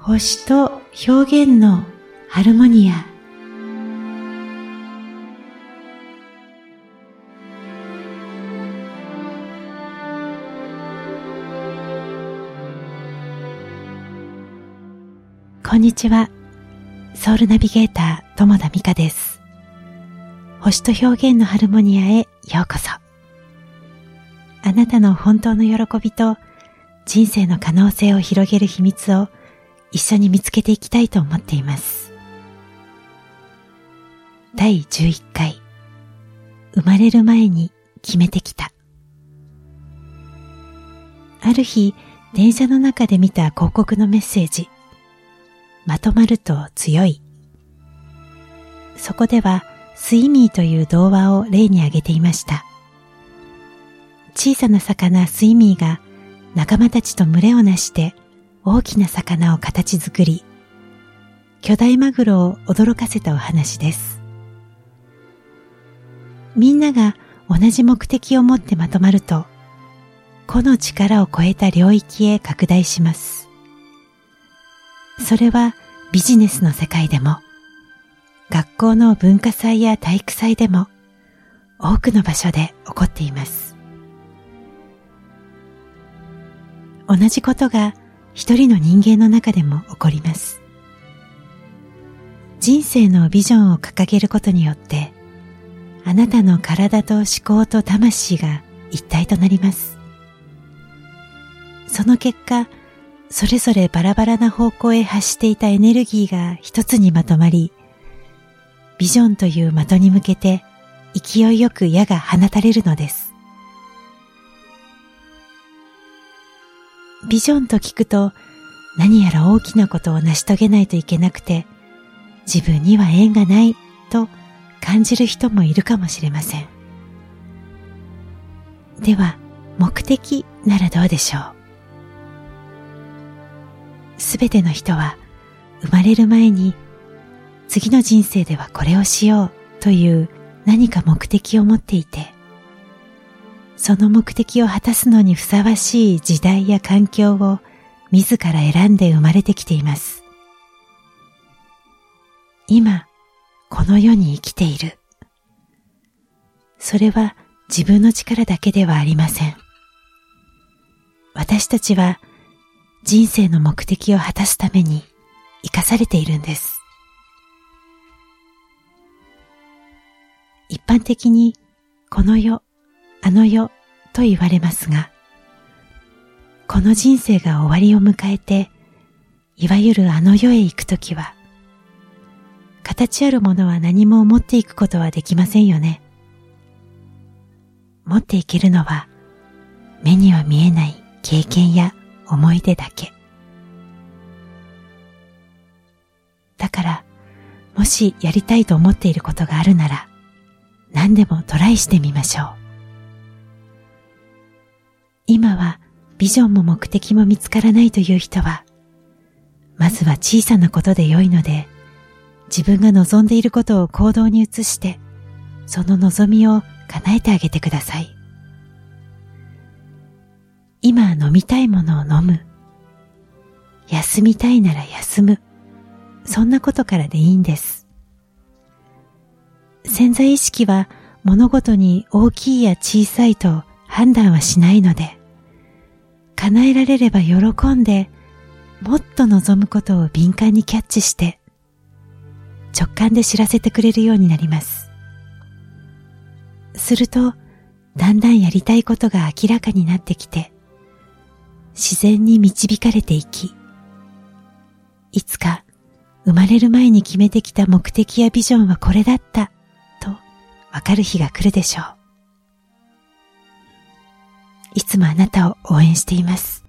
星と表現のハルモニアこんにちは。ソウルナビゲーター、友田美香です。星と表現のハルモニアへようこそ。あなたの本当の喜びと人生の可能性を広げる秘密を一緒に見つけていきたいと思っています。第11回生まれる前に決めてきた。ある日、電車の中で見た広告のメッセージ。まとまると強い。そこでは、スイミーという童話を例に挙げていました。小さな魚スイミーが仲間たちと群れをなして大きな魚を形作り、巨大マグロを驚かせたお話です。みんなが同じ目的を持ってまとまると、個の力を超えた領域へ拡大します。それはビジネスの世界でも、学校の文化祭や体育祭でも、多くの場所で起こっています。同じことが一人の人間の中でも起こります。人生のビジョンを掲げることによって、あなたの体と思考と魂が一体となります。その結果、それぞれバラバラな方向へ発していたエネルギーが一つにまとまり、ビジョンという的に向けて勢いよく矢が放たれるのです。ビジョンと聞くと何やら大きなことを成し遂げないといけなくて自分には縁がないと感じる人もいるかもしれません。では目的ならどうでしょう？すべての人は生まれる前に次の人生ではこれをしようという何か目的を持っていてその目的を果たすのにふさわしい時代や環境を自ら選んで生まれてきています。今、この世に生きている。それは自分の力だけではありません。私たちは人生の目的を果たすために生かされているんです。一般的にこの世あの世と言われますが、この人生が終わりを迎えて、いわゆるあの世へ行くときは、形あるものは何も持っていくことはできませんよね。持っていけるのは、目には見えない経験や思い出だけ。だから、もしやりたいと思っていることがあるなら、何でもトライしてみましょう。今はビジョンも目的も見つからないという人は、まずは小さなことで良いので、自分が望んでいることを行動に移して、その望みを叶えてあげてください。今飲みたいものを飲む。休みたいなら休む。そんなことからでいいんです。潜在意識は物事に大きいや小さいと判断はしないので、叶えられれば喜んで、もっと望むことを敏感にキャッチして、直感で知らせてくれるようになります。すると、だんだんやりたいことが明らかになってきて、自然に導かれていき、いつか生まれる前に決めてきた目的やビジョンはこれだった、とわかる日が来るでしょう。いつもあなたを応援しています。